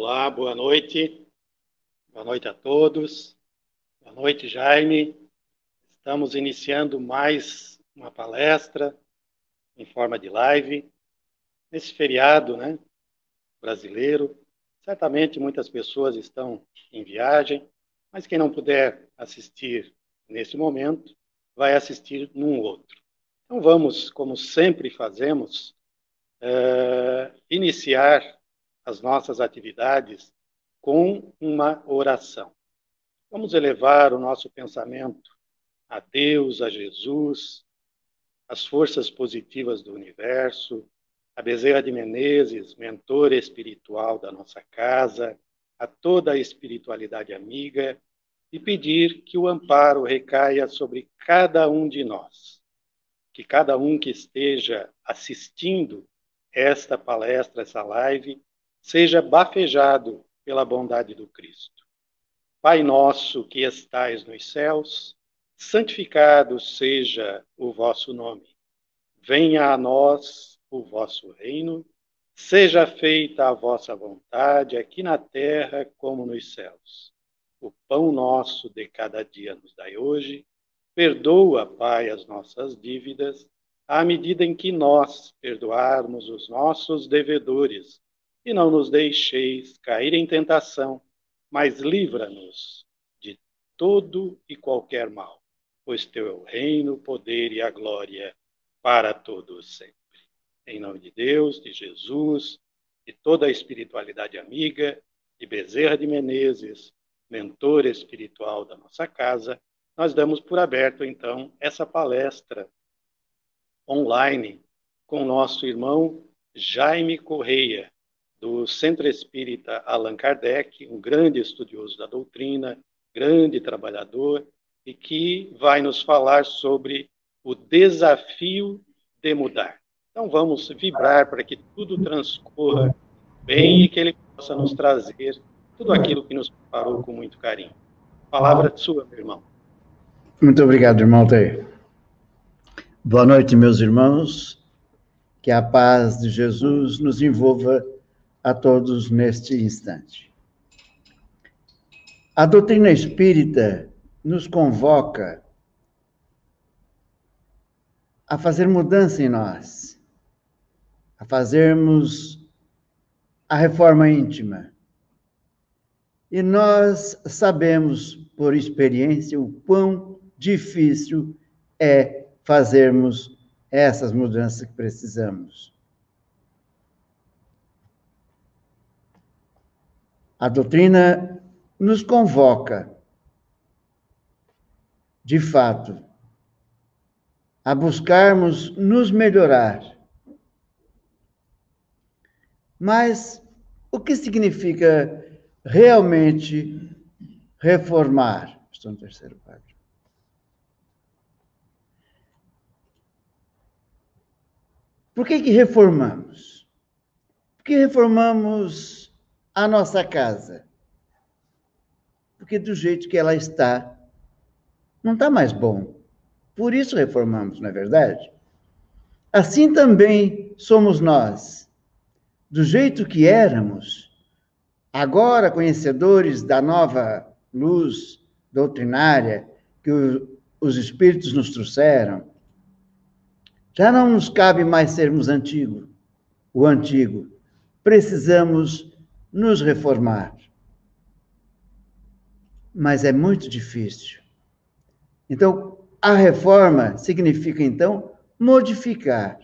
Olá, boa noite. Boa noite a todos. Boa noite, Jaime. Estamos iniciando mais uma palestra em forma de live nesse feriado, né, brasileiro. Certamente muitas pessoas estão em viagem, mas quem não puder assistir nesse momento, vai assistir num outro. Então vamos, como sempre fazemos, uh, iniciar as nossas atividades com uma oração. Vamos elevar o nosso pensamento a Deus, a Jesus, as forças positivas do universo, a Bezerra de Menezes, mentor espiritual da nossa casa, a toda a espiritualidade amiga e pedir que o amparo recaia sobre cada um de nós. Que cada um que esteja assistindo esta palestra, essa live, seja bafejado pela bondade do Cristo. Pai nosso que estais nos céus, santificado seja o vosso nome. Venha a nós o vosso reino, seja feita a vossa vontade, aqui na terra como nos céus. O pão nosso de cada dia nos dai hoje. Perdoa, Pai, as nossas dívidas, à medida em que nós perdoarmos os nossos devedores e não nos deixeis cair em tentação, mas livra-nos de todo e qualquer mal, pois teu é o reino, o poder e a glória para todos sempre. Em nome de Deus, de Jesus, de toda a espiritualidade amiga, de Bezerra de Menezes, mentor espiritual da nossa casa, nós damos por aberto, então, essa palestra online com nosso irmão Jaime Correia, do Centro Espírita Allan Kardec, um grande estudioso da doutrina, grande trabalhador, e que vai nos falar sobre o desafio de mudar. Então vamos vibrar para que tudo transcorra bem e que ele possa nos trazer tudo aquilo que nos preparou com muito carinho. Palavra sua, meu irmão. Muito obrigado, irmão Teio. Boa noite, meus irmãos. Que a paz de Jesus nos envolva a todos neste instante. A doutrina espírita nos convoca a fazer mudança em nós, a fazermos a reforma íntima. E nós sabemos por experiência o quão difícil é fazermos essas mudanças que precisamos. A doutrina nos convoca, de fato, a buscarmos nos melhorar. Mas o que significa realmente reformar? Estou no terceiro quadro. Por que, que reformamos? Porque reformamos a nossa casa. Porque do jeito que ela está, não está mais bom. Por isso reformamos, não é verdade? Assim também somos nós. Do jeito que éramos, agora conhecedores da nova luz doutrinária que os Espíritos nos trouxeram, já não nos cabe mais sermos antigo, o antigo. Precisamos nos reformar. Mas é muito difícil. Então, a reforma significa, então, modificar.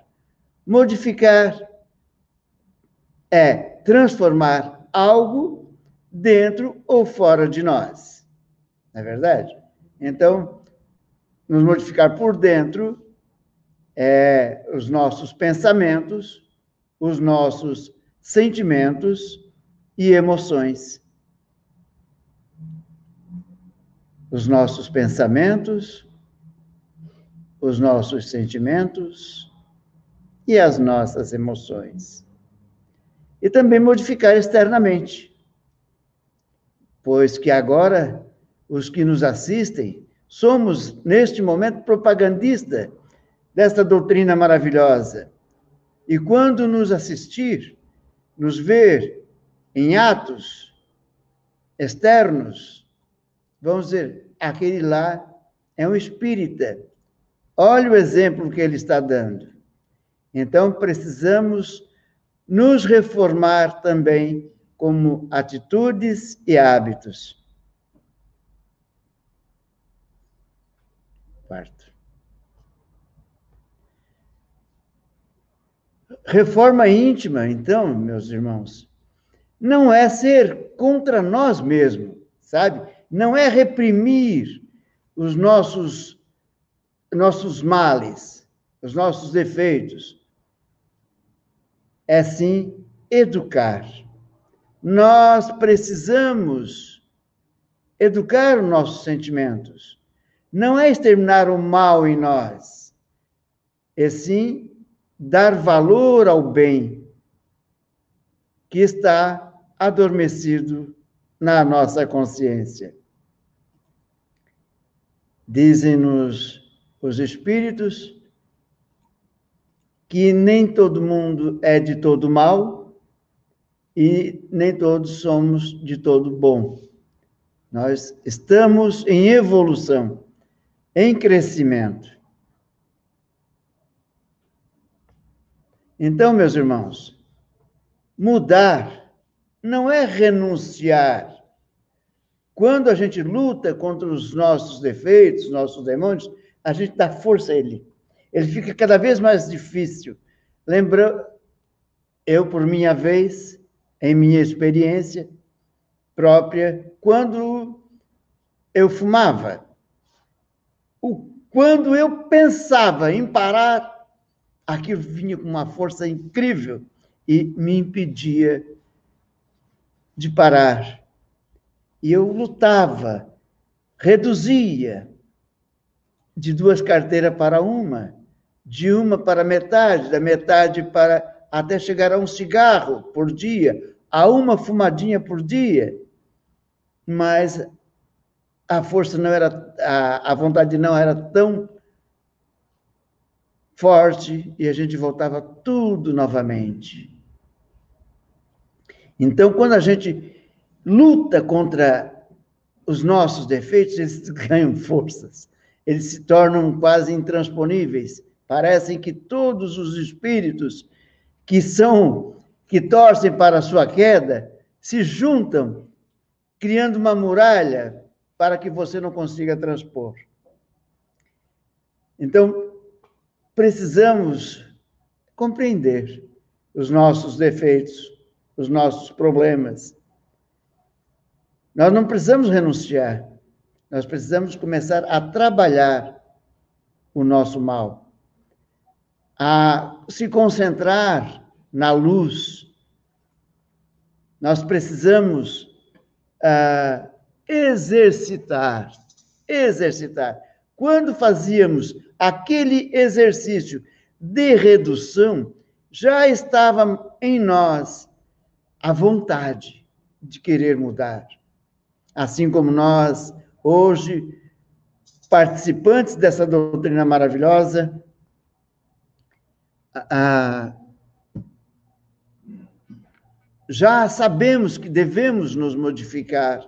Modificar é transformar algo dentro ou fora de nós. Não é verdade? Então, nos modificar por dentro é os nossos pensamentos, os nossos sentimentos e emoções. Os nossos pensamentos, os nossos sentimentos e as nossas emoções. E também modificar externamente, pois que agora os que nos assistem somos, neste momento, propagandista desta doutrina maravilhosa. E quando nos assistir, nos ver em atos externos, vamos dizer, aquele lá é um espírita. Olha o exemplo que ele está dando. Então, precisamos nos reformar também como atitudes e hábitos. Quarto. Reforma íntima, então, meus irmãos, não é ser contra nós mesmos, sabe? Não é reprimir os nossos nossos males, os nossos defeitos. É sim educar. Nós precisamos educar os nossos sentimentos. Não é exterminar o mal em nós, é sim dar valor ao bem que está adormecido na nossa consciência. Dizem-nos os Espíritos que nem todo mundo é de todo mal e nem todos somos de todo bom. Nós estamos em evolução, em crescimento. Então, meus irmãos, mudar não é renunciar. Quando a gente luta contra os nossos defeitos, nossos demônios, a gente dá força a ele. Ele fica cada vez mais difícil. Lembra, eu, por minha vez, em minha experiência própria, quando eu fumava, o, quando eu pensava em parar, aquilo vinha com uma força incrível e me impedia de parar. E eu lutava, reduzia, de duas carteiras para uma, de uma para metade, da metade para até chegar a um cigarro por dia, a uma fumadinha por dia. Mas a força não era, a, a vontade não era tão forte e a gente voltava tudo novamente. Então, quando a gente luta contra os nossos defeitos, eles ganham forças eles se tornam quase intransponíveis. Parecem que todos os espíritos que são que torcem para a sua queda se juntam, criando uma muralha para que você não consiga transpor. Então, precisamos compreender os nossos defeitos, os nossos problemas. Nós não precisamos renunciar. Nós precisamos começar a trabalhar o nosso mal, a se concentrar na luz. Nós precisamos uh, exercitar, exercitar. Quando fazíamos aquele exercício de redução, já estava em nós a vontade de querer mudar. Assim como nós hoje, participantes dessa doutrina maravilhosa, ah, já sabemos que devemos nos modificar,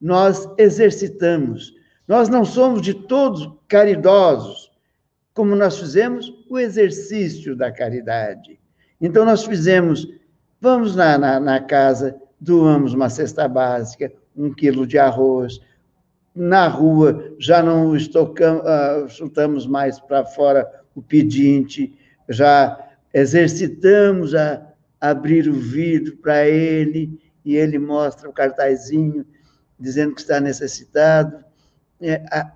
nós exercitamos. Nós não somos de todos caridosos, como nós fizemos o exercício da caridade. Então, nós fizemos, vamos na, na, na casa, doamos uma cesta básica, um quilo de arroz, na rua já não estocamos, chutamos mais para fora o pedinte, já exercitamos a abrir o vidro para ele e ele mostra o cartazinho dizendo que está necessitado. É, a,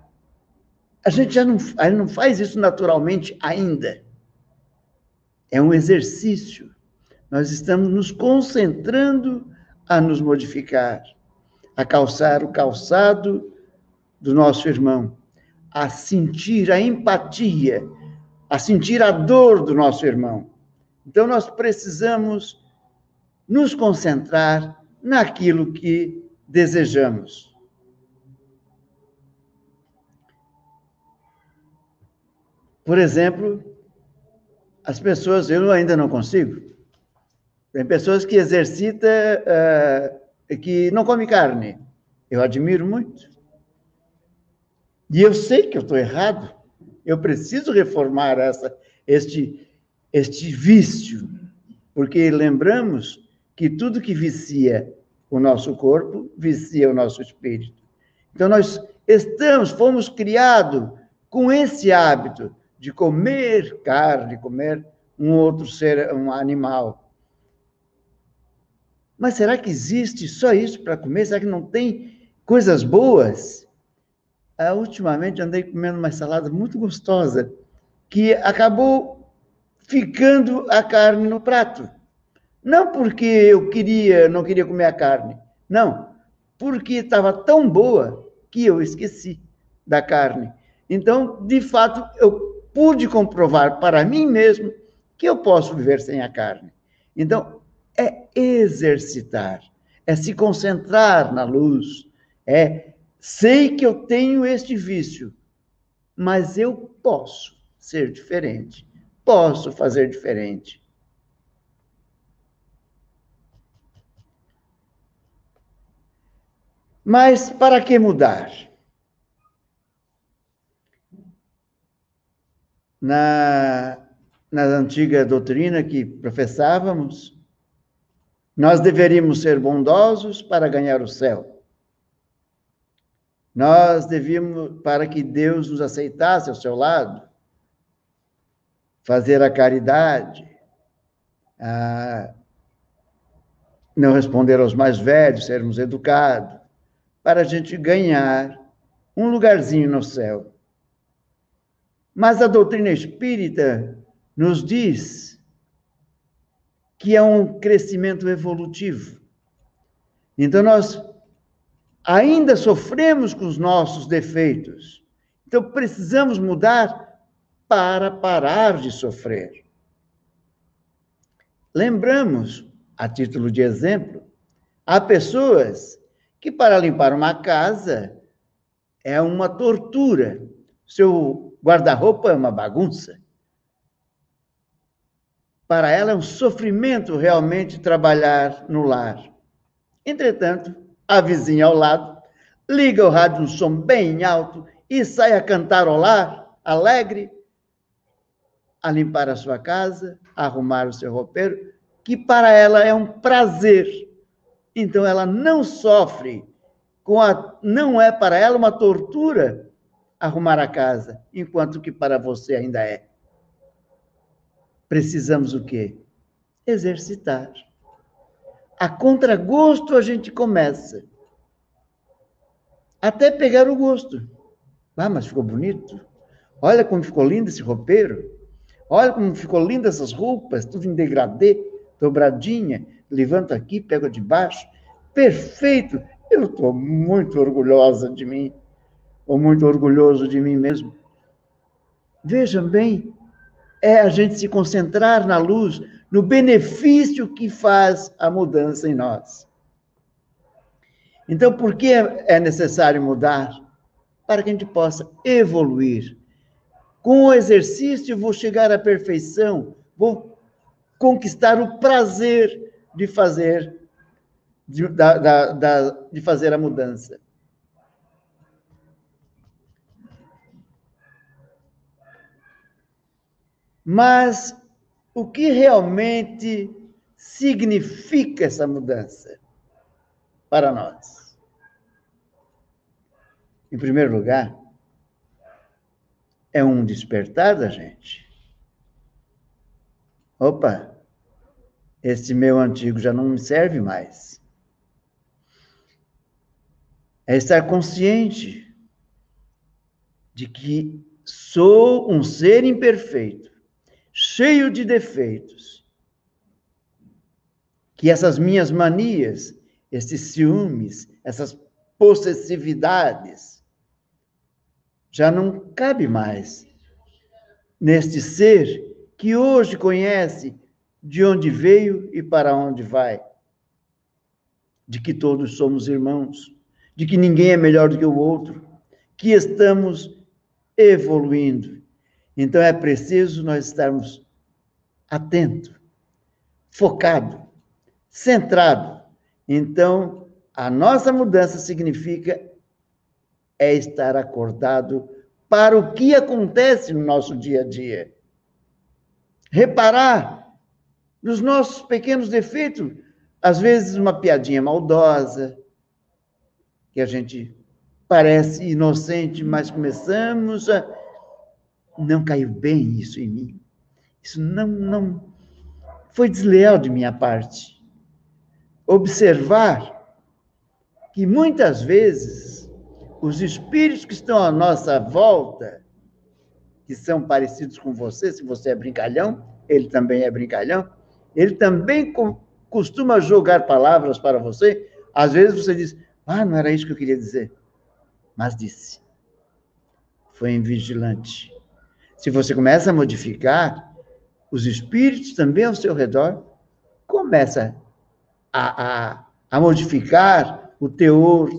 a, gente já não, a não faz isso naturalmente ainda. É um exercício. Nós estamos nos concentrando a nos modificar, a calçar o calçado do nosso irmão, a sentir a empatia, a sentir a dor do nosso irmão. Então, nós precisamos nos concentrar naquilo que desejamos. Por exemplo, as pessoas, eu ainda não consigo, Tem pessoas que exercitam, uh, que não come carne. Eu admiro muito. E eu sei que eu estou errado. Eu preciso reformar essa, este, este vício. Porque lembramos que tudo que vicia o nosso corpo, vicia o nosso espírito. Então, nós estamos, fomos criados com esse hábito de comer carne, comer um outro ser, um animal. Mas será que existe só isso para comer? Será que não tem coisas boas? Ah, ultimamente andei comendo uma salada muito gostosa que acabou ficando a carne no prato. Não porque eu queria, não queria comer a carne. Não, porque estava tão boa que eu esqueci da carne. Então, de fato, eu pude comprovar para mim mesmo que eu posso viver sem a carne. Então, é exercitar, é se concentrar na luz, é sei que eu tenho este vício, mas eu posso ser diferente, posso fazer diferente. Mas para que mudar? Na, na antiga doutrina que professávamos, nós deveríamos ser bondosos para ganhar o céu. Nós devíamos, para que Deus nos aceitasse ao seu lado, fazer a caridade, a não responder aos mais velhos, sermos educados, para a gente ganhar um lugarzinho no céu. Mas a doutrina espírita nos diz que é um crescimento evolutivo. Então, nós ainda sofremos com os nossos defeitos. Então, precisamos mudar para parar de sofrer. Lembramos, a título de exemplo, há pessoas que para limpar uma casa é uma tortura. Seu guarda-roupa é uma bagunça. Para ela é um sofrimento realmente trabalhar no lar. Entretanto, a vizinha ao lado liga o rádio no som bem alto e sai a cantarolar, alegre, a limpar a sua casa, a arrumar o seu roupeiro, que para ela é um prazer então ela não sofre com a não é para ela uma tortura arrumar a casa, enquanto que para você ainda é. Precisamos o quê? Exercitar. A contragosto a gente começa. Até pegar o gosto. Ah, mas ficou bonito. Olha como ficou lindo esse roupeiro. Olha como ficou linda essas roupas, tudo em degradê, dobradinha levanto aqui, pego de baixo. Perfeito! Eu estou muito orgulhosa de mim, ou muito orgulhoso de mim mesmo. Vejam bem, é a gente se concentrar na luz, no benefício que faz a mudança em nós. Então, por que é necessário mudar? Para que a gente possa evoluir. Com o exercício, vou chegar à perfeição, vou conquistar o prazer de fazer de, da, da, da, de fazer a mudança. Mas o que realmente significa essa mudança para nós? Em primeiro lugar, é um despertar da gente. Opa, este meu antigo já não me serve mais. É estar consciente de que sou um ser imperfeito, cheio de defeitos, que essas minhas manias, esses ciúmes, essas possessividades, já não cabe mais neste ser que hoje conhece de onde veio e para onde vai, de que todos somos irmãos, de que ninguém é melhor do que o outro, que estamos evoluindo. Então é preciso nós estarmos atentos, focado centrado. Então, a nossa mudança significa é estar acordado para o que acontece no nosso dia a dia. Reparar nos nossos pequenos defeitos, às vezes uma piadinha maldosa, que a gente parece inocente, mas começamos a. Não caiu bem isso em mim. Isso não, não foi desleal de minha parte. Observar que muitas vezes os espíritos que estão à nossa volta, que são parecidos com você, se você é brincalhão, ele também é brincalhão, ele também costuma jogar palavras para você. Às vezes você diz, ah, não era isso que eu queria dizer. Mas disse. Foi invigilante. Se você começa a modificar, os espíritos também ao seu redor começam a, a, a modificar o teor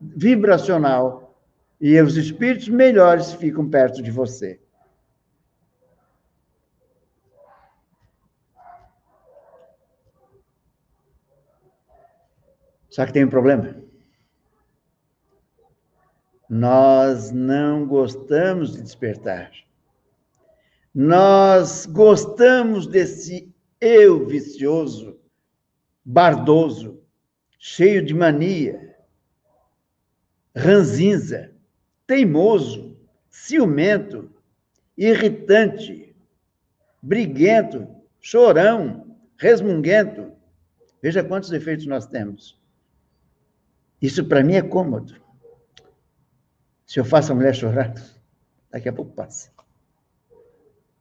vibracional e os espíritos melhores ficam perto de você. Só que tem um problema. Nós não gostamos de despertar. Nós gostamos desse eu vicioso, bardoso, cheio de mania, ranzinza, teimoso, ciumento, irritante, briguento, chorão, resmunguento. Veja quantos defeitos nós temos. Isso para mim é cômodo. Se eu faço a mulher chorar, daqui a pouco passa.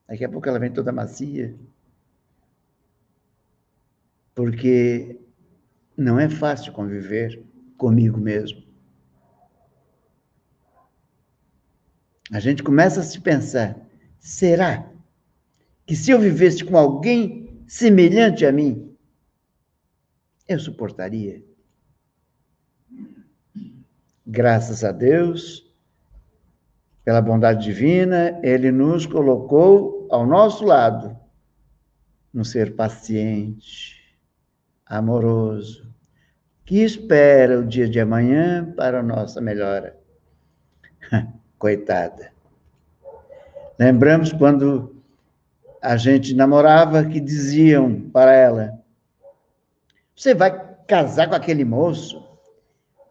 Daqui a pouco ela vem toda macia. Porque não é fácil conviver comigo mesmo. A gente começa a se pensar: será que se eu vivesse com alguém semelhante a mim, eu suportaria? Graças a Deus, pela bondade divina, Ele nos colocou ao nosso lado, um ser paciente, amoroso, que espera o dia de amanhã para a nossa melhora. Coitada. Lembramos quando a gente namorava que diziam para ela: Você vai casar com aquele moço?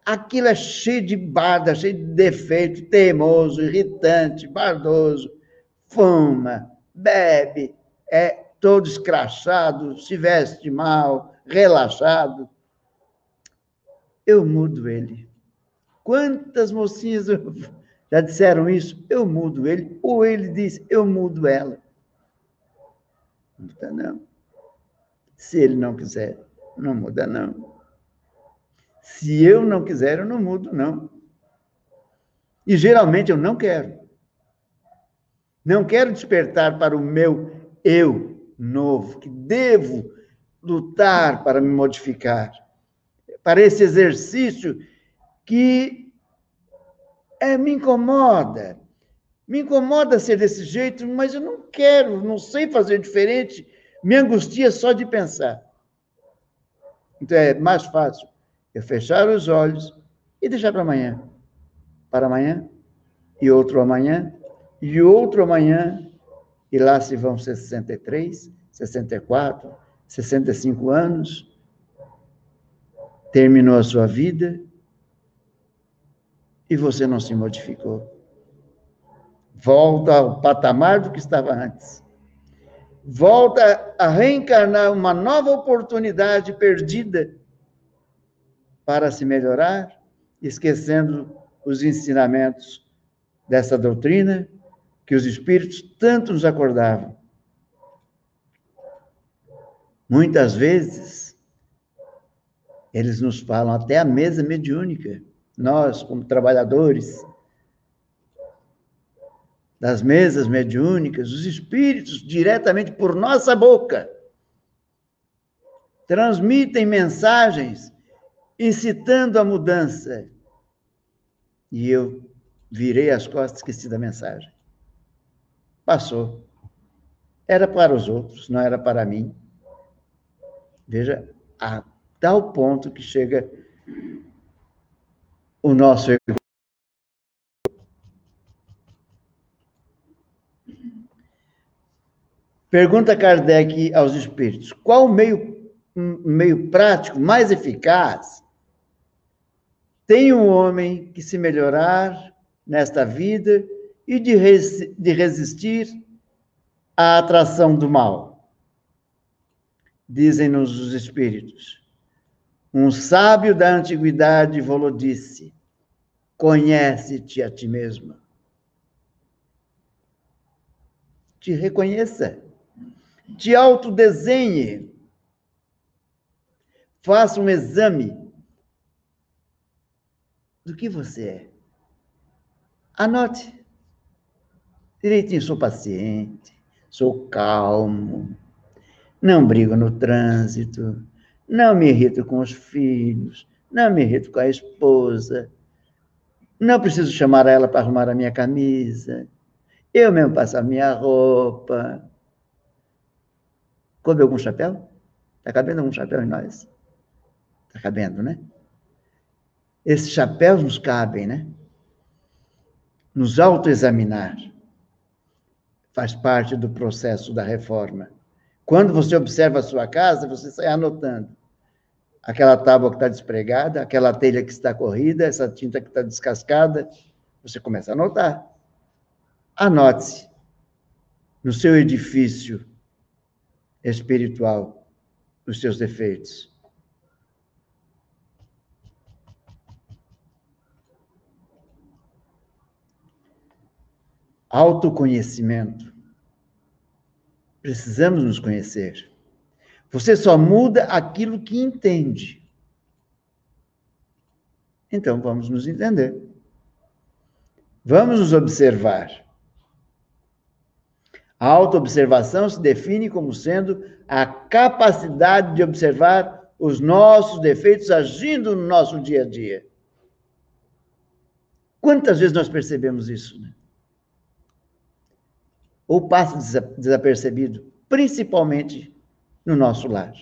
Aquilo é cheio de barda, cheio de defeito, teimoso, irritante, bardoso, fuma, bebe, é todo escrachado, se veste mal, relaxado. Eu mudo ele. Quantas mocinhas já disseram isso? Eu mudo ele. Ou ele diz, eu mudo ela. Não muda, não. Se ele não quiser, não muda, não. Se eu não quiser, eu não mudo, não. E geralmente eu não quero. Não quero despertar para o meu eu novo, que devo lutar para me modificar. Para esse exercício que é, me incomoda. Me incomoda ser desse jeito, mas eu não quero, não sei fazer diferente. Me angustia só de pensar. Então é mais fácil eu fechar os olhos e deixar para amanhã. Para amanhã, e outro amanhã, e outro amanhã, e lá se vão 63, 64, 65 anos, terminou a sua vida e você não se modificou. Volta ao patamar do que estava antes. Volta a reencarnar uma nova oportunidade perdida para se melhorar, esquecendo os ensinamentos dessa doutrina que os espíritos tanto nos acordavam. Muitas vezes, eles nos falam até a mesa mediúnica, nós, como trabalhadores das mesas mediúnicas, os espíritos, diretamente por nossa boca, transmitem mensagens incitando a mudança. E eu virei as costas, esqueci da mensagem. Passou. Era para os outros, não era para mim. Veja a tal ponto que chega o nosso Pergunta Kardec aos espíritos: qual o meio, meio prático mais eficaz tem um homem que se melhorar nesta vida e de, res, de resistir à atração do mal? Dizem-nos os espíritos. Um sábio da antiguidade volou disse: Conhece-te a ti mesmo. Te reconheça te autodesenhe. Faça um exame do que você é. Anote. Direitinho, sou paciente, sou calmo, não brigo no trânsito, não me irrito com os filhos, não me irrito com a esposa, não preciso chamar ela para arrumar a minha camisa, eu mesmo passo a minha roupa, Coube algum chapéu? Está cabendo algum chapéu em nós? Está cabendo, né? Esses chapéus nos cabem, né? Nos autoexaminar faz parte do processo da reforma. Quando você observa a sua casa, você sai anotando aquela tábua que está despregada, aquela telha que está corrida, essa tinta que está descascada, você começa a anotar. Anote-se no seu edifício espiritual os seus defeitos. Autoconhecimento. Precisamos nos conhecer. Você só muda aquilo que entende. Então vamos nos entender. Vamos nos observar. A autoobservação se define como sendo a capacidade de observar os nossos defeitos agindo no nosso dia a dia. Quantas vezes nós percebemos isso? Né? Ou passa desapercebido, principalmente no nosso lar.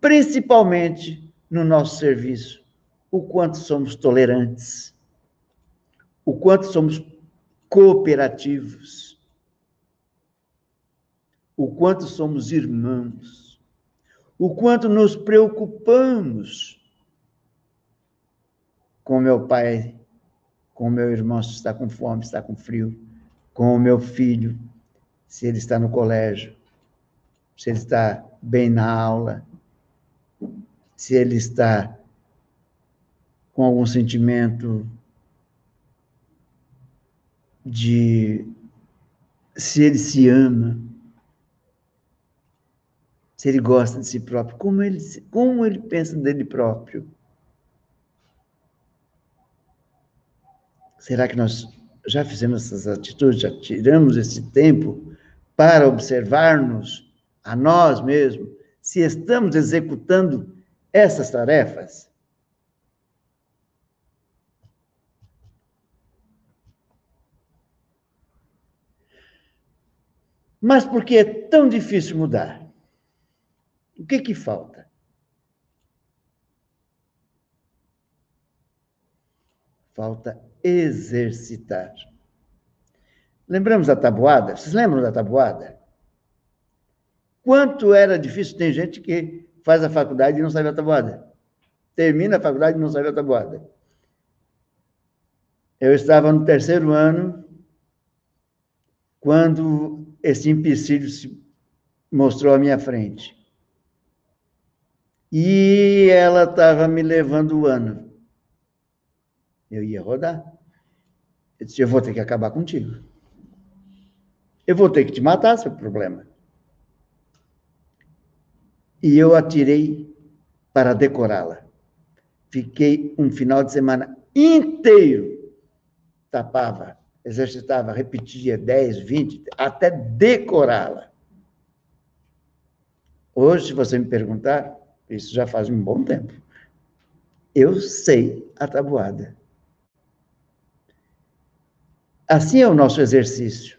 Principalmente no nosso serviço. O quanto somos tolerantes. O quanto somos cooperativos o quanto somos irmãos, o quanto nos preocupamos com meu pai, com meu irmão se está com fome, está com frio, com o meu filho, se ele está no colégio, se ele está bem na aula, se ele está com algum sentimento de se ele se ama se ele gosta de si próprio, como ele, como ele pensa dele próprio. Será que nós já fizemos essas atitudes, já tiramos esse tempo para observar-nos a nós mesmos, se estamos executando essas tarefas? Mas por que é tão difícil mudar? O que que falta? Falta exercitar. Lembramos da tabuada? Vocês lembram da tabuada? Quanto era difícil, tem gente que faz a faculdade e não sabe a tabuada. Termina a faculdade e não sabe a tabuada. Eu estava no terceiro ano quando esse empecilho se mostrou à minha frente. E ela estava me levando o ano. Eu ia rodar. Eu disse: Eu vou ter que acabar contigo. Eu vou ter que te matar, seu problema. E eu atirei para decorá-la. Fiquei um final de semana inteiro. Tapava, exercitava, repetia 10, 20, até decorá-la. Hoje, se você me perguntar, isso já faz um bom tempo. Eu sei a tabuada. Assim é o nosso exercício.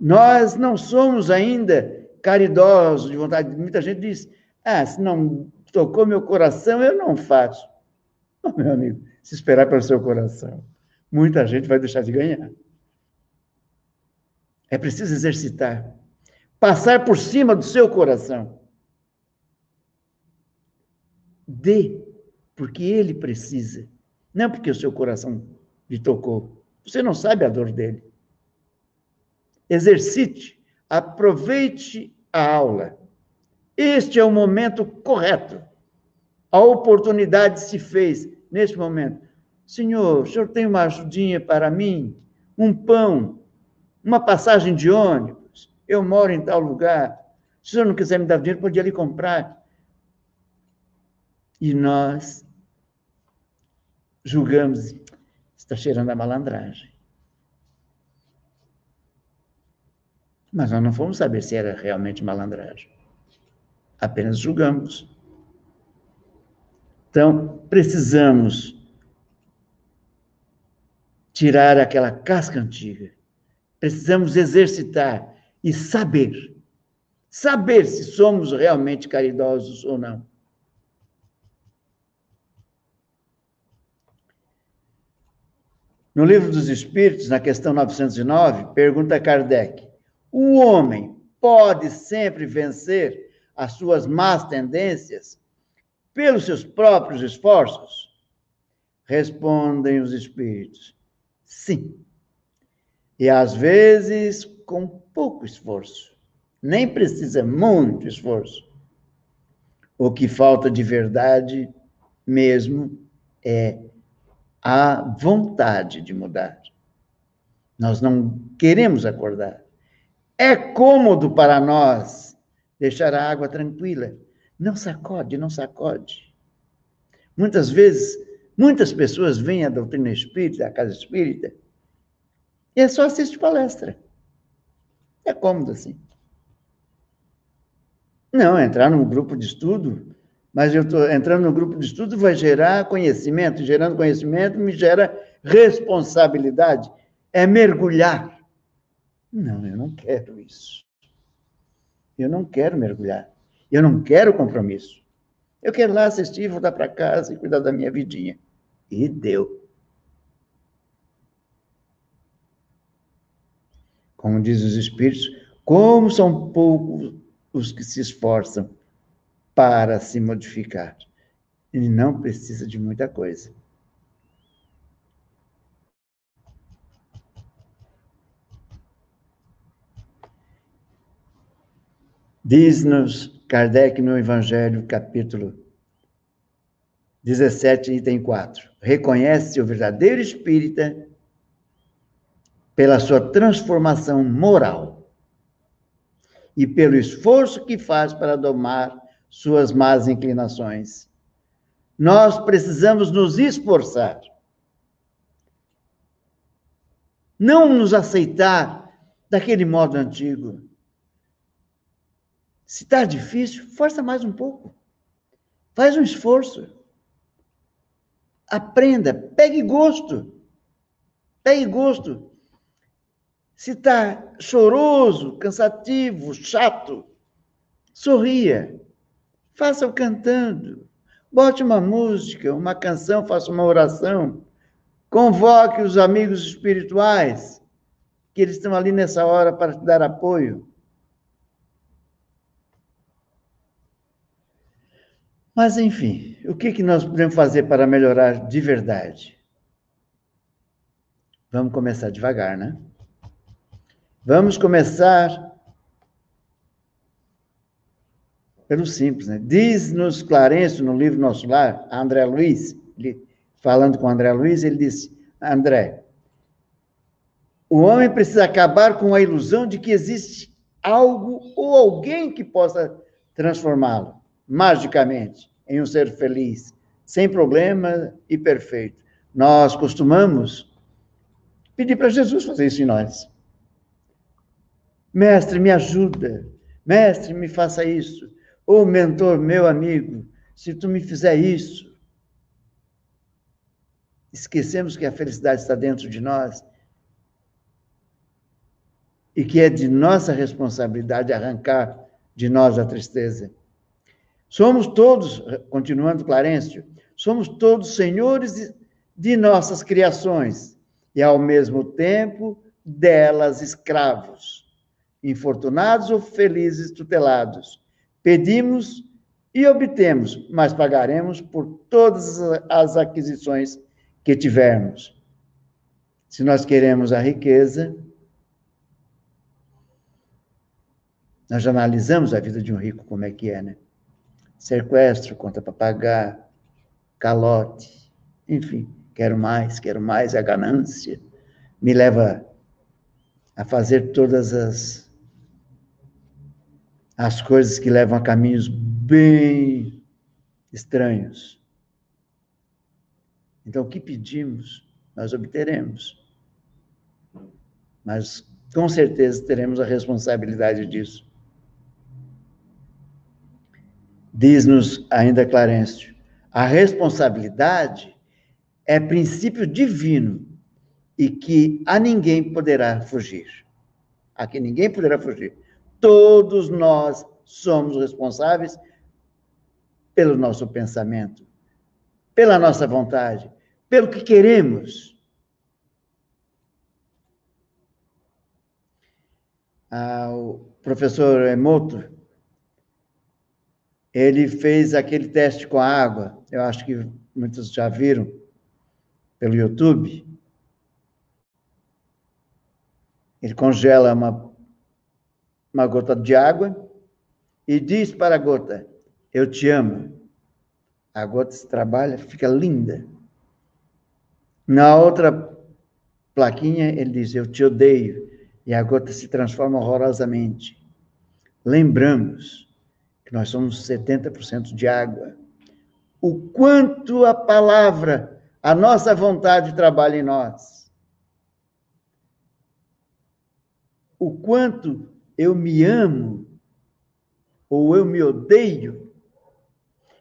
Nós não somos ainda caridosos de vontade. Muita gente diz: Ah, se não tocou meu coração, eu não faço. Oh, meu amigo, se esperar pelo seu coração, muita gente vai deixar de ganhar. É preciso exercitar. Passar por cima do seu coração. Dê, porque ele precisa. Não porque o seu coração lhe tocou. Você não sabe a dor dele. Exercite, aproveite a aula. Este é o momento correto. A oportunidade se fez neste momento. Senhor, o senhor tem uma ajudinha para mim? Um pão? Uma passagem de ônibus? Eu moro em tal lugar. Se o senhor não quiser me dar dinheiro, podia lhe comprar. E nós julgamos, está cheirando a malandragem. Mas nós não fomos saber se era realmente malandragem. Apenas julgamos. Então, precisamos tirar aquela casca antiga. Precisamos exercitar e saber. Saber se somos realmente caridosos ou não. No Livro dos Espíritos, na questão 909, pergunta Kardec: o homem pode sempre vencer as suas más tendências pelos seus próprios esforços? Respondem os espíritos: sim. E às vezes com pouco esforço. Nem precisa muito esforço. O que falta de verdade mesmo é a vontade de mudar. Nós não queremos acordar. É cômodo para nós deixar a água tranquila. Não sacode, não sacode. Muitas vezes, muitas pessoas vêm à doutrina espírita, à casa espírita, e é só assistir palestra. É cômodo assim. Não, entrar num grupo de estudo, mas eu estou entrando no grupo de estudo vai gerar conhecimento, gerando conhecimento me gera responsabilidade, é mergulhar não, eu não quero isso. Eu não quero mergulhar. Eu não quero compromisso. Eu quero lá assistir, voltar para casa e cuidar da minha vidinha. E deu. Como diz os Espíritos, como são poucos os que se esforçam para se modificar. Ele não precisa de muita coisa. Diz-nos Kardec no Evangelho, capítulo 17, item 4. Reconhece o verdadeiro espírita pela sua transformação moral e pelo esforço que faz para domar suas más inclinações. Nós precisamos nos esforçar. Não nos aceitar daquele modo antigo se está difícil, força mais um pouco. Faz um esforço. Aprenda, pegue gosto. Pegue gosto. Se está choroso, cansativo, chato, sorria. Faça-o cantando. Bote uma música, uma canção, faça uma oração. Convoque os amigos espirituais, que eles estão ali nessa hora para te dar apoio. Mas, enfim, o que, que nós podemos fazer para melhorar de verdade? Vamos começar devagar, né? Vamos começar pelo simples, né? Diz-nos Clarencio, no livro Nosso Lar, André Luiz, ele, falando com André Luiz, ele disse: André, o homem precisa acabar com a ilusão de que existe algo ou alguém que possa transformá-lo magicamente em um ser feliz, sem problema e perfeito. Nós costumamos pedir para Jesus fazer isso em nós. Mestre, me ajuda. Mestre, me faça isso. Ou mentor, meu amigo, se tu me fizer isso. Esquecemos que a felicidade está dentro de nós e que é de nossa responsabilidade arrancar de nós a tristeza. Somos todos, continuando Clarencio, somos todos senhores de nossas criações e, ao mesmo tempo, delas escravos, infortunados ou felizes tutelados. Pedimos e obtemos, mas pagaremos por todas as aquisições que tivermos. Se nós queremos a riqueza, nós já analisamos a vida de um rico como é que é, né? Sequestro, conta para pagar, calote, enfim, quero mais, quero mais, a ganância me leva a fazer todas as, as coisas que levam a caminhos bem estranhos. Então, o que pedimos, nós obteremos. Mas, com certeza, teremos a responsabilidade disso. Diz-nos ainda Clarencio, a responsabilidade é princípio divino e que a ninguém poderá fugir. A que ninguém poderá fugir. Todos nós somos responsáveis pelo nosso pensamento, pela nossa vontade, pelo que queremos. Ah, o professor Emoto, ele fez aquele teste com a água, eu acho que muitos já viram pelo YouTube. Ele congela uma, uma gota de água e diz para a gota: Eu te amo. A gota se trabalha, fica linda. Na outra plaquinha, ele diz: Eu te odeio. E a gota se transforma horrorosamente. Lembramos que nós somos 70% de água. O quanto a palavra, a nossa vontade trabalha em nós. o quanto eu me amo ou eu me odeio.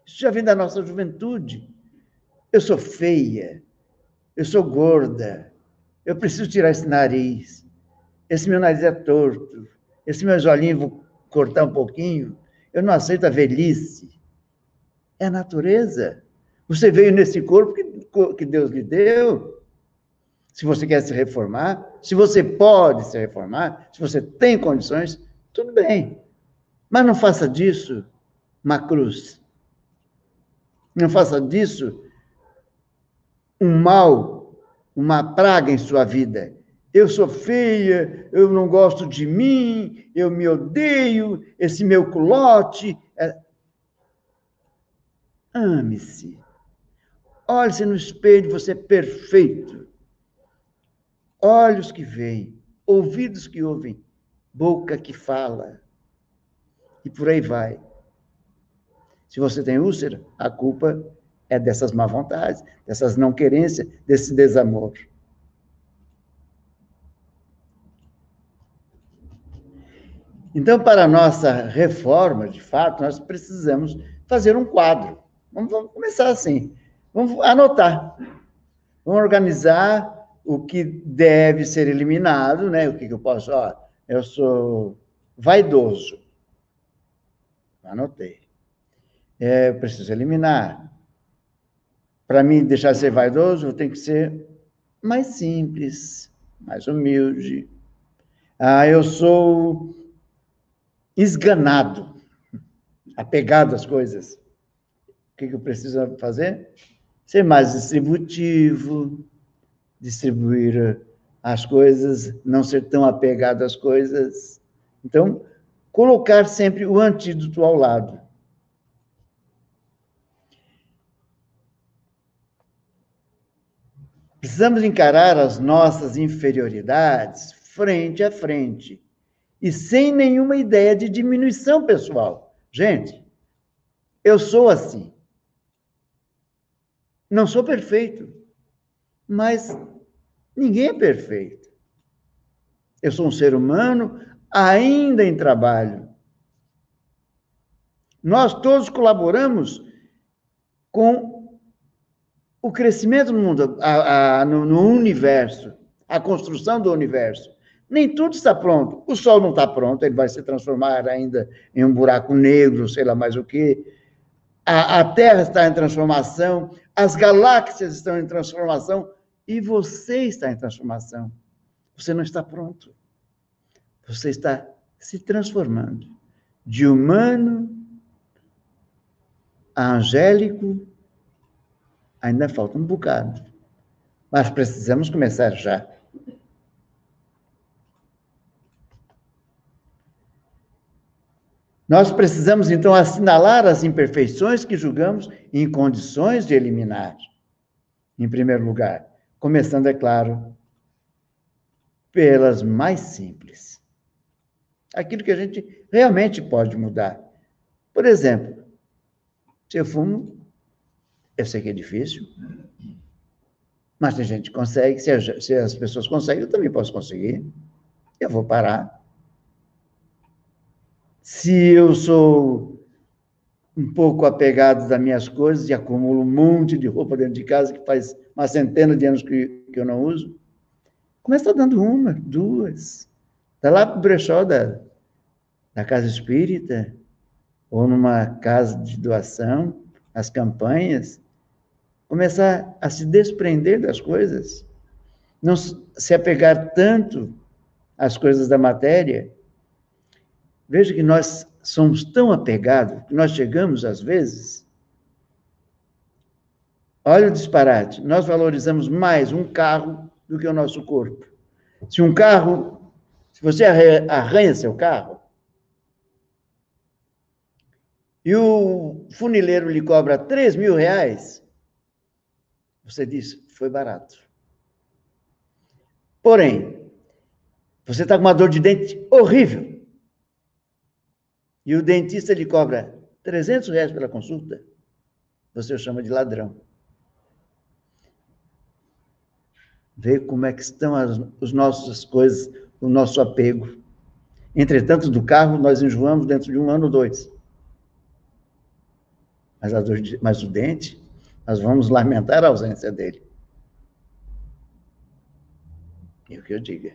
Isso já vem da nossa juventude. Eu sou feia, eu sou gorda, eu preciso tirar esse nariz, esse meu nariz é torto, esse meu olhinho vou cortar um pouquinho, eu não aceito a velhice. É a natureza. Você veio nesse corpo que, que Deus lhe deu, se você quer se reformar, se você pode se reformar, se você tem condições, tudo bem. Mas não faça disso uma cruz. Não faça disso um mal, uma praga em sua vida. Eu sou feia, eu não gosto de mim, eu me odeio, esse meu culote. É... Ame-se. Olhe-se no espelho, você é perfeito olhos que veem, ouvidos que ouvem, boca que fala. E por aí vai. Se você tem úlcera, a culpa é dessas má vontades, dessas não querências, desse desamor. Então, para a nossa reforma, de fato, nós precisamos fazer um quadro. Vamos, vamos começar assim. Vamos anotar. Vamos organizar o que deve ser eliminado, né? O que, que eu posso? Ó, eu sou vaidoso. Anotei. É, eu preciso eliminar. Para mim deixar de ser vaidoso, eu tenho que ser mais simples, mais humilde. Ah, eu sou esganado, apegado às coisas. O que, que eu preciso fazer? Ser mais distributivo, distribuir as coisas, não ser tão apegado às coisas. Então, colocar sempre o antídoto ao lado. Precisamos encarar as nossas inferioridades frente a frente e sem nenhuma ideia de diminuição pessoal. Gente, eu sou assim. Não sou perfeito, mas Ninguém é perfeito. Eu sou um ser humano ainda em trabalho. Nós todos colaboramos com o crescimento no mundo, a, a, no, no universo, a construção do universo. Nem tudo está pronto. O Sol não está pronto, ele vai se transformar ainda em um buraco negro, sei lá mais o quê. a, a Terra está em transformação, as galáxias estão em transformação e você está em transformação. Você não está pronto. Você está se transformando de humano a angélico. Ainda falta um bocado. Mas precisamos começar já. Nós precisamos, então, assinalar as imperfeições que julgamos em condições de eliminar. Em primeiro lugar, começando, é claro, pelas mais simples. Aquilo que a gente realmente pode mudar. Por exemplo, se eu fumo, eu sei que é difícil, mas tem gente consegue. Se, as pessoas conseguem, eu também posso conseguir. Eu vou parar se eu sou um pouco apegado das minhas coisas e acumulo um monte de roupa dentro de casa que faz uma centena de anos que, que eu não uso, começa dando uma, duas. Está lá para o brechó da, da casa espírita, ou numa casa de doação, as campanhas, começar a se desprender das coisas, não se apegar tanto às coisas da matéria, Veja que nós somos tão apegados que nós chegamos, às vezes. Olha o disparate. Nós valorizamos mais um carro do que o nosso corpo. Se um carro. Se você arranha seu carro, e o funileiro lhe cobra 3 mil reais, você diz, foi barato. Porém, você está com uma dor de dente horrível e o dentista lhe cobra 300 reais pela consulta, você o chama de ladrão. Vê como é que estão as, as nossas coisas, o nosso apego. Entretanto, do carro nós enjoamos dentro de um ano ou dois. Mas, a dor de, mas o dente, nós vamos lamentar a ausência dele. E o que eu diga.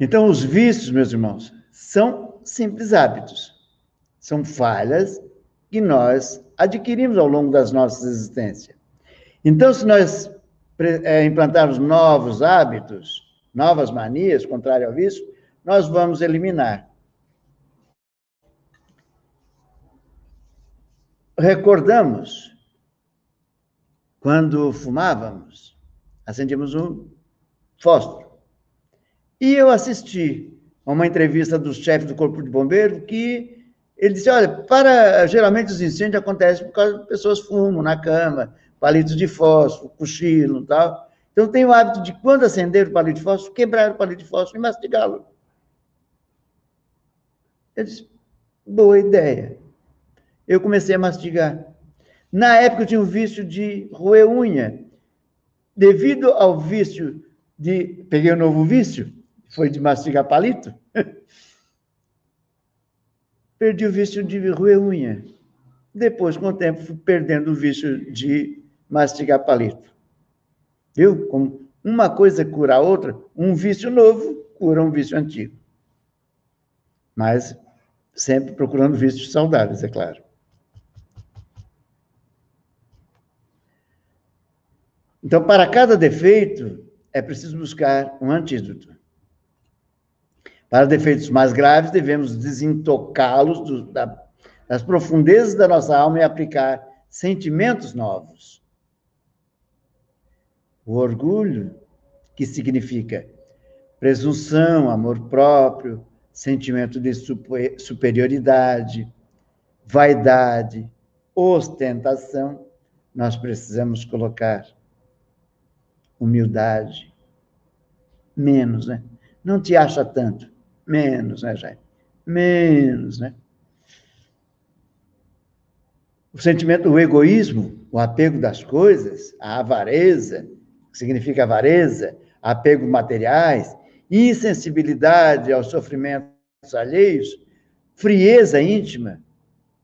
Então, os vícios, meus irmãos, são simples hábitos. São falhas que nós adquirimos ao longo das nossas existências. Então, se nós é, implantarmos novos hábitos, novas manias, contrário ao vício, nós vamos eliminar. Recordamos quando fumávamos, acendíamos um fósforo. E eu assisti a uma entrevista do chefe do Corpo de Bombeiro que ele disse: olha, para geralmente os incêndios acontecem por causa de pessoas fumam na cama, palitos de fósforo, cochilo tal. Então tem o hábito de, quando acender o palito de fósforo, quebrar o palito de fósforo e mastigá-lo. Eu disse: boa ideia. Eu comecei a mastigar. Na época eu tinha um vício de roer unha. Devido ao vício de. Peguei um novo vício, foi de mastigar palito. Perdi o vício de roer unha. Depois, com o tempo, fui perdendo o vício de mastigar palito. Viu? Como uma coisa cura a outra, um vício novo cura um vício antigo. Mas sempre procurando vícios saudáveis, é claro. Então, para cada defeito, é preciso buscar um antídoto. Para defeitos mais graves, devemos desintocá-los da, das profundezas da nossa alma e aplicar sentimentos novos. O orgulho, que significa presunção, amor próprio, sentimento de superioridade, vaidade, ostentação, nós precisamos colocar humildade, menos, né? Não te acha tanto. Menos, né, Jair? Menos, né? O sentimento, o egoísmo, o apego das coisas, a avareza, que significa avareza, apego materiais, insensibilidade aos sofrimentos alheios, frieza íntima,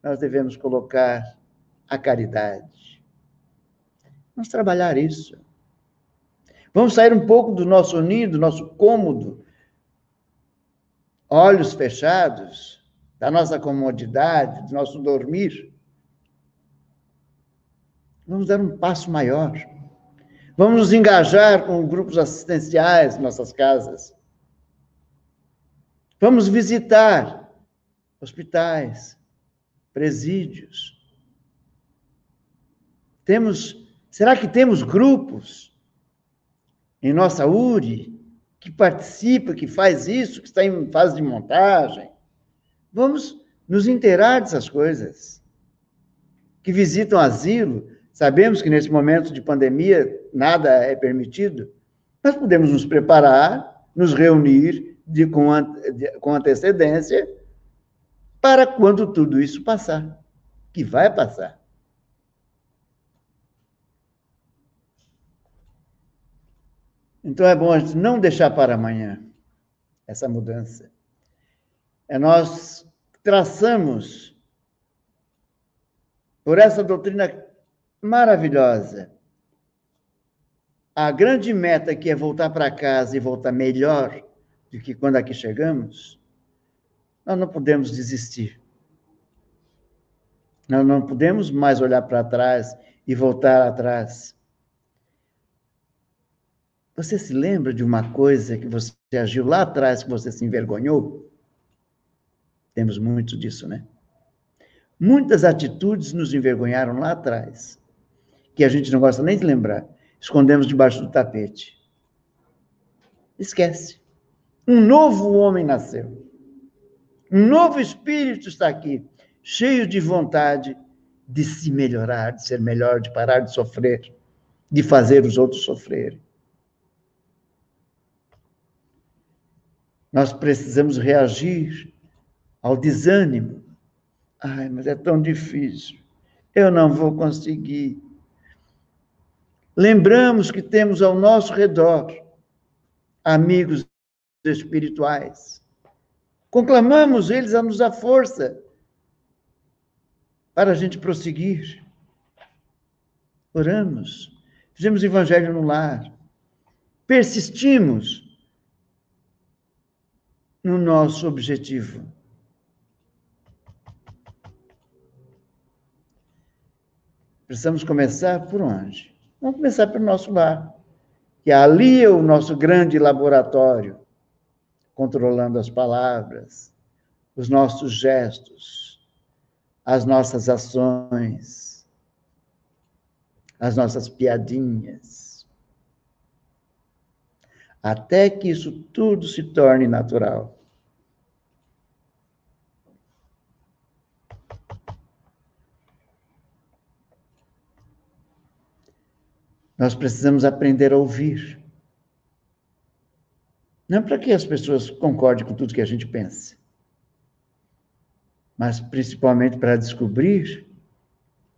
nós devemos colocar a caridade. Vamos trabalhar isso. Vamos sair um pouco do nosso ninho, do nosso cômodo, olhos fechados, da nossa comodidade, do nosso dormir. Vamos dar um passo maior. Vamos nos engajar com grupos assistenciais em nossas casas. Vamos visitar hospitais, presídios. Temos, será que temos grupos em nossa URI que participa, que faz isso, que está em fase de montagem? Vamos nos inteirar dessas coisas. Que visitam asilo, sabemos que nesse momento de pandemia nada é permitido, mas podemos nos preparar, nos reunir de, com, de, com antecedência para quando tudo isso passar, que vai passar. Então é bom a gente não deixar para amanhã essa mudança. É nós traçamos por essa doutrina maravilhosa a grande meta que é voltar para casa e voltar melhor do que quando aqui chegamos, nós não podemos desistir. Nós não podemos mais olhar para trás e voltar atrás. Você se lembra de uma coisa que você agiu lá atrás que você se envergonhou? Temos muito disso, né? Muitas atitudes nos envergonharam lá atrás, que a gente não gosta nem de lembrar escondemos debaixo do tapete. Esquece. Um novo homem nasceu. Um novo espírito está aqui, cheio de vontade de se melhorar, de ser melhor, de parar de sofrer, de fazer os outros sofrerem. Nós precisamos reagir ao desânimo. Ai, mas é tão difícil. Eu não vou conseguir. Lembramos que temos ao nosso redor amigos espirituais. Conclamamos eles a nos dar força para a gente prosseguir. Oramos, fizemos evangelho no lar, persistimos no nosso objetivo. Precisamos começar por onde? Vamos começar pelo nosso lar, que ali é o nosso grande laboratório, controlando as palavras, os nossos gestos, as nossas ações, as nossas piadinhas. Até que isso tudo se torne natural. Nós precisamos aprender a ouvir. Não para que as pessoas concordem com tudo que a gente pensa, mas principalmente para descobrir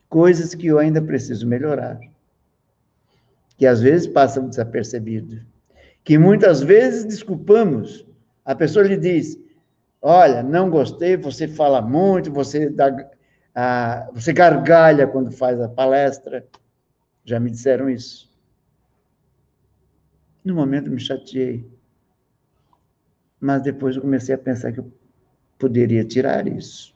coisas que eu ainda preciso melhorar, que às vezes passam desapercebido, que muitas vezes desculpamos. A pessoa lhe diz: Olha, não gostei, você fala muito, você, dá, ah, você gargalha quando faz a palestra. Já me disseram isso. No momento me chateei. Mas depois eu comecei a pensar que eu poderia tirar isso.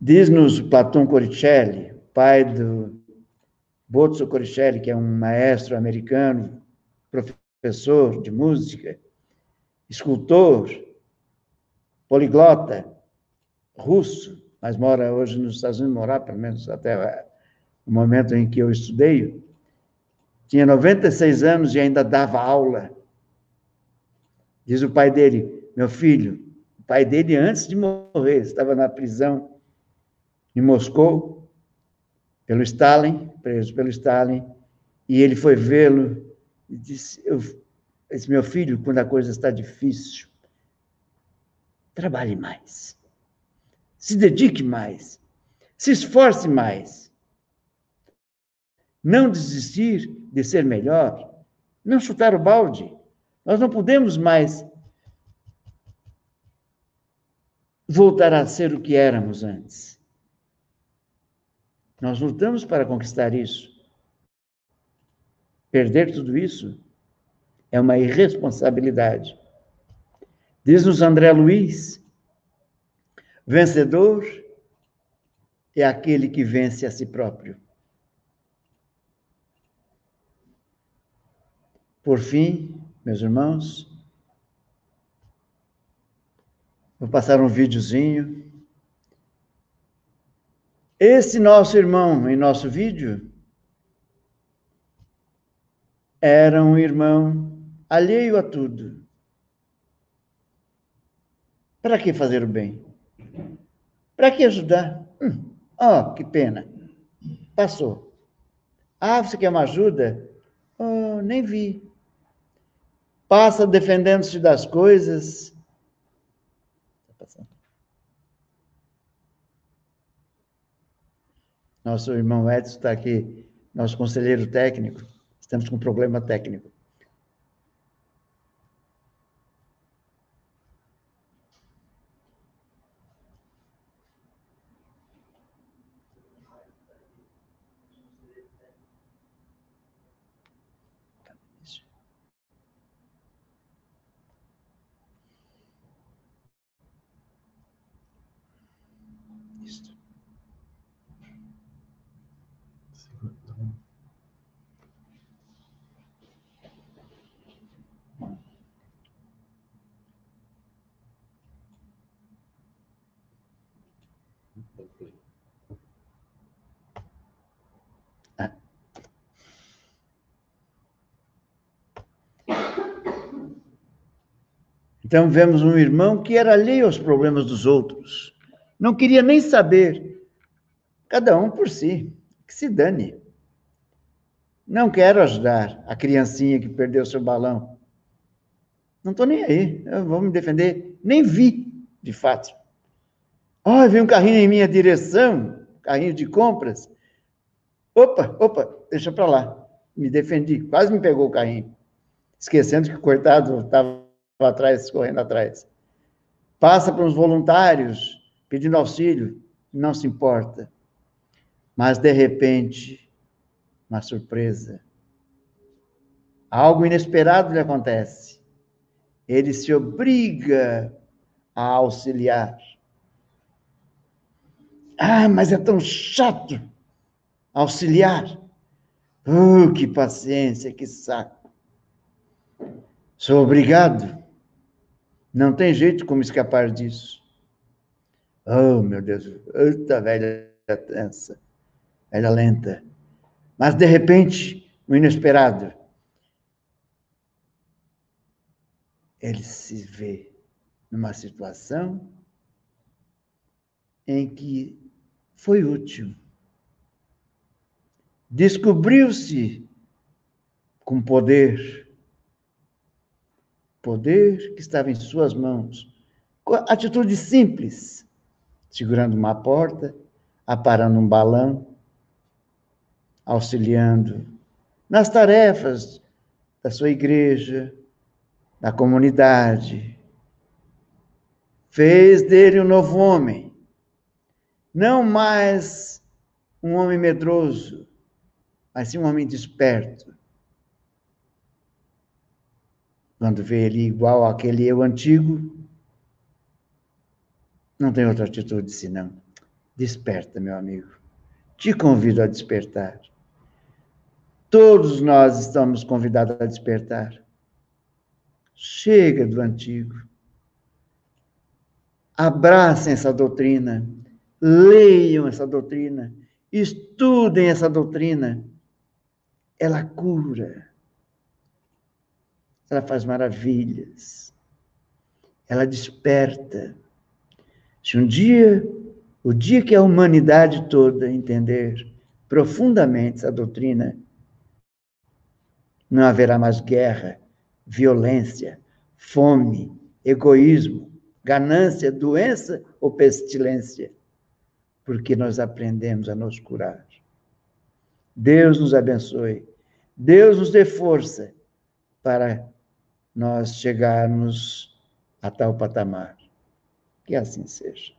Diz-nos Platão Coricelli, pai do Bozzo Coricelli, que é um maestro americano, professor de música, escultor, poliglota, russo, mas mora hoje nos Estados Unidos, morar pelo menos até o momento em que eu estudei, tinha 96 anos e ainda dava aula. Diz o pai dele, meu filho, o pai dele antes de morrer, estava na prisão em Moscou, pelo Stalin, preso pelo Stalin, e ele foi vê-lo e disse, eu, disse, meu filho, quando a coisa está difícil, trabalhe mais se dedique mais, se esforce mais. Não desistir de ser melhor, não chutar o balde. Nós não podemos mais voltar a ser o que éramos antes. Nós lutamos para conquistar isso. Perder tudo isso é uma irresponsabilidade. Diz-nos André Luiz, vencedor é aquele que vence a si próprio. Por fim, meus irmãos, vou passar um videozinho. Esse nosso irmão em nosso vídeo era um irmão alheio a tudo. Para que fazer o bem? Para que ajudar? Hum, oh, que pena. Passou. Ah, você quer uma ajuda? Oh, nem vi passa defendendo-se das coisas. Nosso irmão Edson está aqui, nosso conselheiro técnico. Estamos com um problema técnico. Então vemos um irmão que era alheio aos problemas dos outros, não queria nem saber, cada um por si, que se dane. Não quero ajudar a criancinha que perdeu seu balão. Não estou nem aí, eu vou me defender. Nem vi, de fato. Oh, veio um carrinho em minha direção, carrinho de compras. Opa, opa, deixa para lá. Me defendi, quase me pegou o carrinho. Esquecendo que o coitado estava atrás, correndo atrás. Passa para os voluntários pedindo auxílio, não se importa. Mas, de repente, uma surpresa. Algo inesperado lhe acontece. Ele se obriga a auxiliar. Ah, mas é tão chato auxiliar. Oh, que paciência, que saco. Sou obrigado. Não tem jeito como escapar disso. Oh, meu Deus, eita velha tensa, velha lenta. Mas, de repente, o inesperado, ele se vê numa situação em que foi útil. Descobriu-se com poder poder que estava em suas mãos. Atitude simples, segurando uma porta, aparando um balão, auxiliando nas tarefas da sua igreja, da comunidade. Fez dele um novo homem, não mais um homem medroso, mas sim um homem desperto, Quando vê ele igual àquele eu antigo, não tem outra atitude senão desperta, meu amigo. Te convido a despertar. Todos nós estamos convidados a despertar. Chega do antigo. Abracem essa doutrina, leiam essa doutrina, estudem essa doutrina. Ela cura ela faz maravilhas, ela desperta. Se um dia, o dia que a humanidade toda entender profundamente essa doutrina, não haverá mais guerra, violência, fome, egoísmo, ganância, doença ou pestilência, porque nós aprendemos a nos curar. Deus nos abençoe. Deus nos dê força para nós chegarmos a tal patamar. Que assim seja.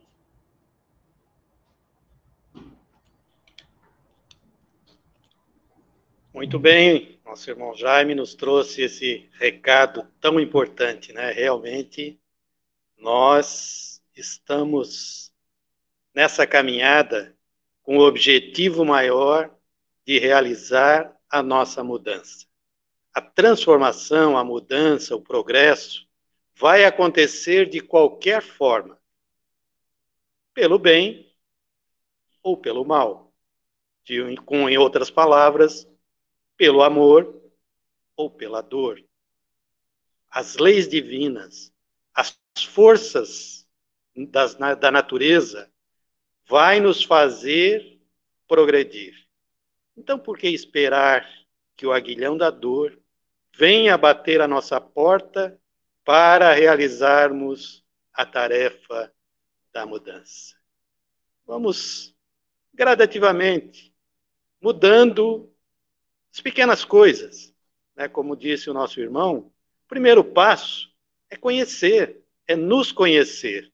Muito bem, nosso irmão Jaime nos trouxe esse recado tão importante, né? Realmente, nós estamos nessa caminhada com o objetivo maior de realizar a nossa mudança. A transformação, a mudança, o progresso vai acontecer de qualquer forma, pelo bem ou pelo mal. De, com, em outras palavras, pelo amor ou pela dor. As leis divinas, as forças das, da natureza, vai nos fazer progredir. Então, por que esperar que o aguilhão da dor venha bater a nossa porta para realizarmos a tarefa da mudança? Vamos gradativamente mudando as pequenas coisas, né? como disse o nosso irmão, o primeiro passo é conhecer, é nos conhecer.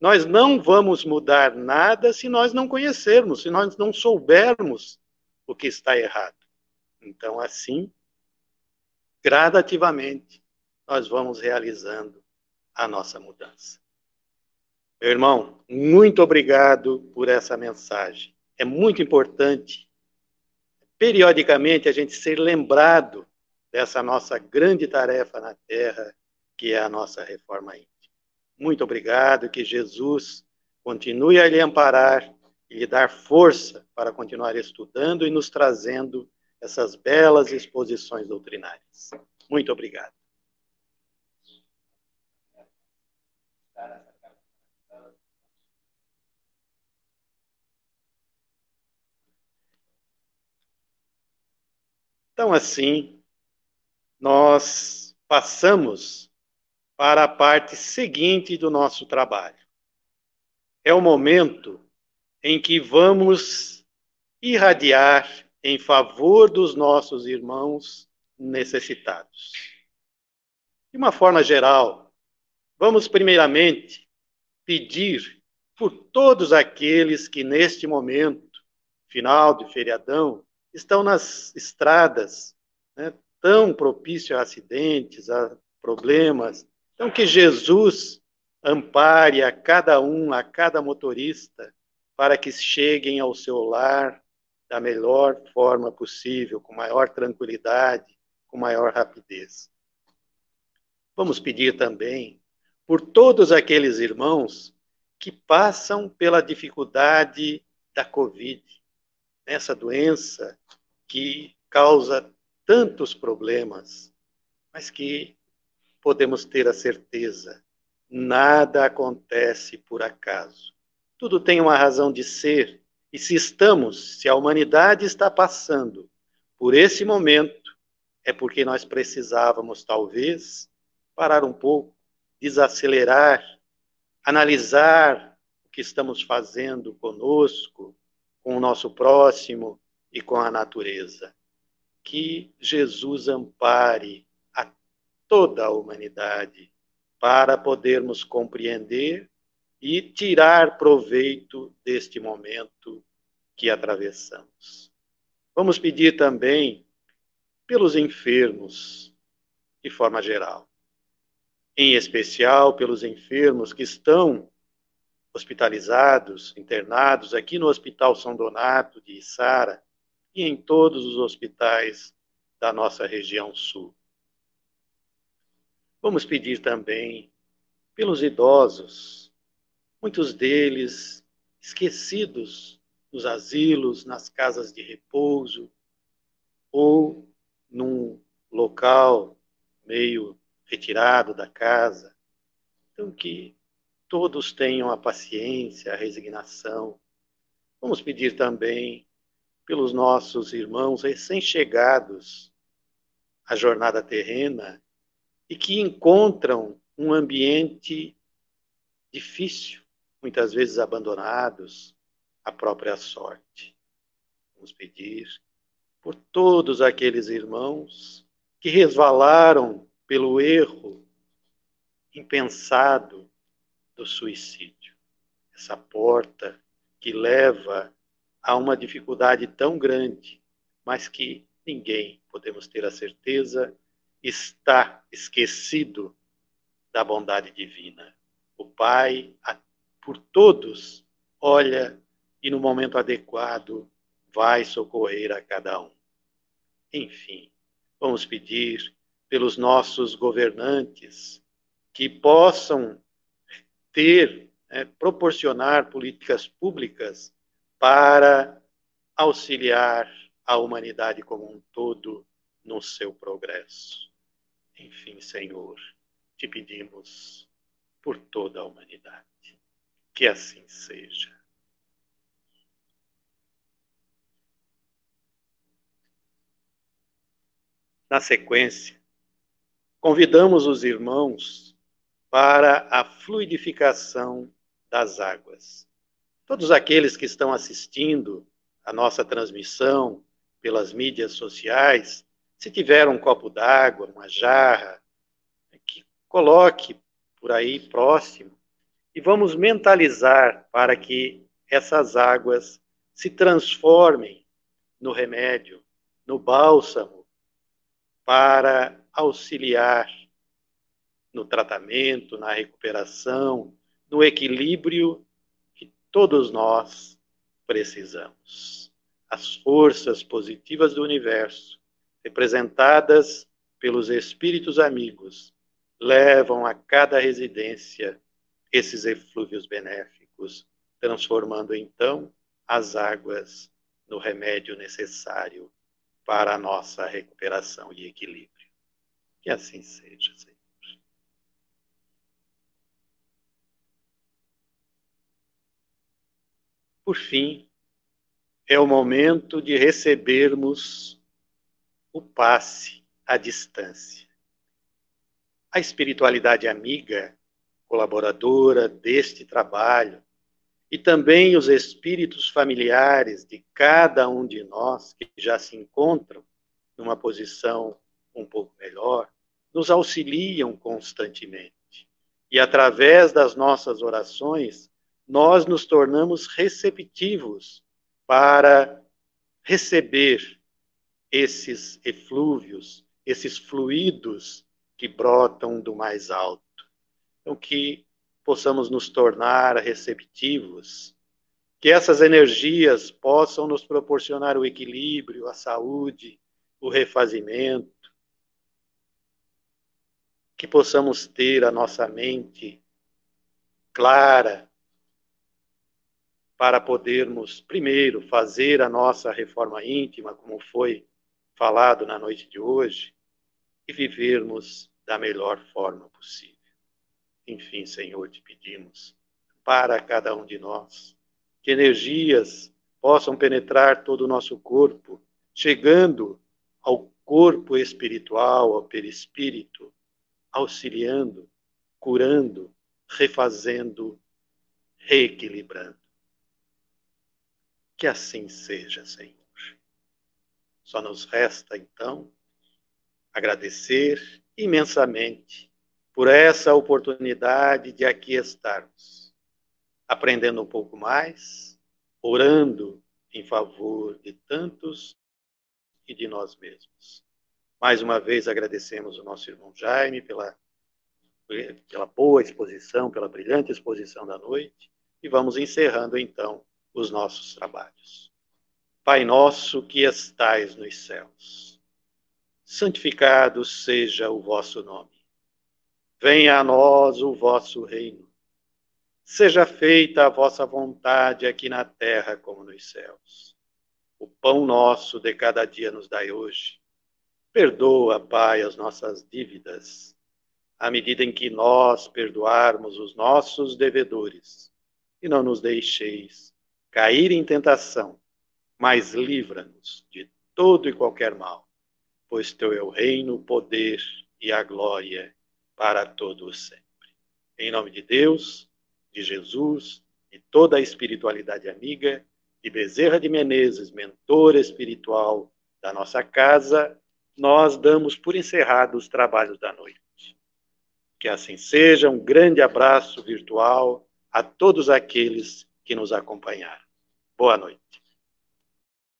Nós não vamos mudar nada se nós não conhecermos, se nós não soubermos o que está errado. Então, assim, gradativamente, nós vamos realizando a nossa mudança. Meu irmão, muito obrigado por essa mensagem. É muito importante periodicamente a gente ser lembrado dessa nossa grande tarefa na Terra, que é a nossa reforma íntima. Muito obrigado, que Jesus continue a lhe amparar e lhe dar força para continuar estudando e nos trazendo essas belas exposições doutrinárias. Muito obrigado. Então, assim, nós passamos para a parte seguinte do nosso trabalho. É o momento em que vamos irradiar em favor dos nossos irmãos necessitados. De uma forma geral, vamos primeiramente pedir por todos aqueles que neste momento, final de feriadão, estão nas estradas, né, tão propício a acidentes, a problemas. Então, que Jesus ampare a cada um, a cada motorista, para que cheguem ao seu lar da melhor forma possível, com maior tranquilidade, com maior rapidez. Vamos pedir também por todos aqueles irmãos que passam pela dificuldade da Covid, essa doença que causa tantos problemas, mas que podemos ter a certeza, nada acontece por acaso. Tudo tem uma razão de ser, e se estamos, se a humanidade está passando por esse momento, é porque nós precisávamos, talvez, parar um pouco, desacelerar, analisar o que estamos fazendo conosco, com o nosso próximo e com a natureza. Que Jesus ampare a toda a humanidade para podermos compreender e tirar proveito deste momento que atravessamos. Vamos pedir também pelos enfermos, de forma geral, em especial pelos enfermos que estão hospitalizados, internados aqui no Hospital São Donato de Içara e em todos os hospitais da nossa região sul. Vamos pedir também pelos idosos, muitos deles esquecidos nos asilos, nas casas de repouso ou num local meio retirado da casa. Então, que todos tenham a paciência, a resignação. Vamos pedir também pelos nossos irmãos recém-chegados à jornada terrena e que encontram um ambiente difícil, muitas vezes abandonados à própria sorte. Vamos pedir por todos aqueles irmãos que resvalaram pelo erro impensado do suicídio. Essa porta que leva a uma dificuldade tão grande, mas que ninguém, podemos ter a certeza, está esquecido da bondade divina. O Pai, por todos, olha e no momento adequado vai socorrer a cada um. Enfim, vamos pedir pelos nossos governantes que possam ter, é, proporcionar políticas públicas para auxiliar a humanidade como um todo no seu progresso. Enfim, Senhor, te pedimos por toda a humanidade. Que assim seja. Na sequência, convidamos os irmãos para a fluidificação das águas. Todos aqueles que estão assistindo a nossa transmissão pelas mídias sociais, se tiver um copo d'água, uma jarra, que coloque por aí próximo e vamos mentalizar para que essas águas se transformem no remédio, no bálsamo para auxiliar no tratamento, na recuperação, no equilíbrio que todos nós precisamos. As forças positivas do universo, representadas pelos espíritos amigos, levam a cada residência esses eflúvios benéficos, transformando então as águas no remédio necessário para a nossa recuperação e equilíbrio. Que assim seja, Senhor. Por fim, é o momento de recebermos o passe à distância. A espiritualidade amiga, colaboradora deste trabalho, e também os espíritos familiares de cada um de nós que já se encontram numa posição um pouco melhor, nos auxiliam constantemente. E através das nossas orações, nós nos tornamos receptivos para receber esses eflúvios, esses fluidos que brotam do mais alto. Que possamos nos tornar receptivos, que essas energias possam nos proporcionar o equilíbrio, a saúde, o refazimento, que possamos ter a nossa mente clara para podermos, primeiro, fazer a nossa reforma íntima, como foi falado na noite de hoje, e vivermos da melhor forma possível. Enfim, Senhor, te pedimos para cada um de nós que energias possam penetrar todo o nosso corpo, chegando ao corpo espiritual, ao perispírito, auxiliando, curando, refazendo, reequilibrando. Que assim seja, Senhor. Só nos resta, então, agradecer imensamente por essa oportunidade de aqui estarmos, aprendendo um pouco mais, orando em favor de tantos e de nós mesmos. Mais uma vez agradecemos o nosso irmão Jaime pela, pela boa exposição, pela brilhante exposição da noite, e vamos encerrando então os nossos trabalhos. Pai nosso que estais nos céus, santificado seja o vosso nome Venha a nós o vosso reino. Seja feita a vossa vontade aqui na terra como nos céus. O pão nosso de cada dia nos dai hoje. Perdoa, Pai, as nossas dívidas, à medida em que nós perdoarmos os nossos devedores. E não nos deixeis cair em tentação, mas livra-nos de todo e qualquer mal, pois teu é o reino, o poder e a glória para todos sempre. Em nome de Deus, de Jesus e toda a espiritualidade amiga, de Bezerra de Menezes, mentor espiritual da nossa casa, nós damos por encerrados os trabalhos da noite. Que assim seja, um grande abraço virtual a todos aqueles que nos acompanharam. Boa noite.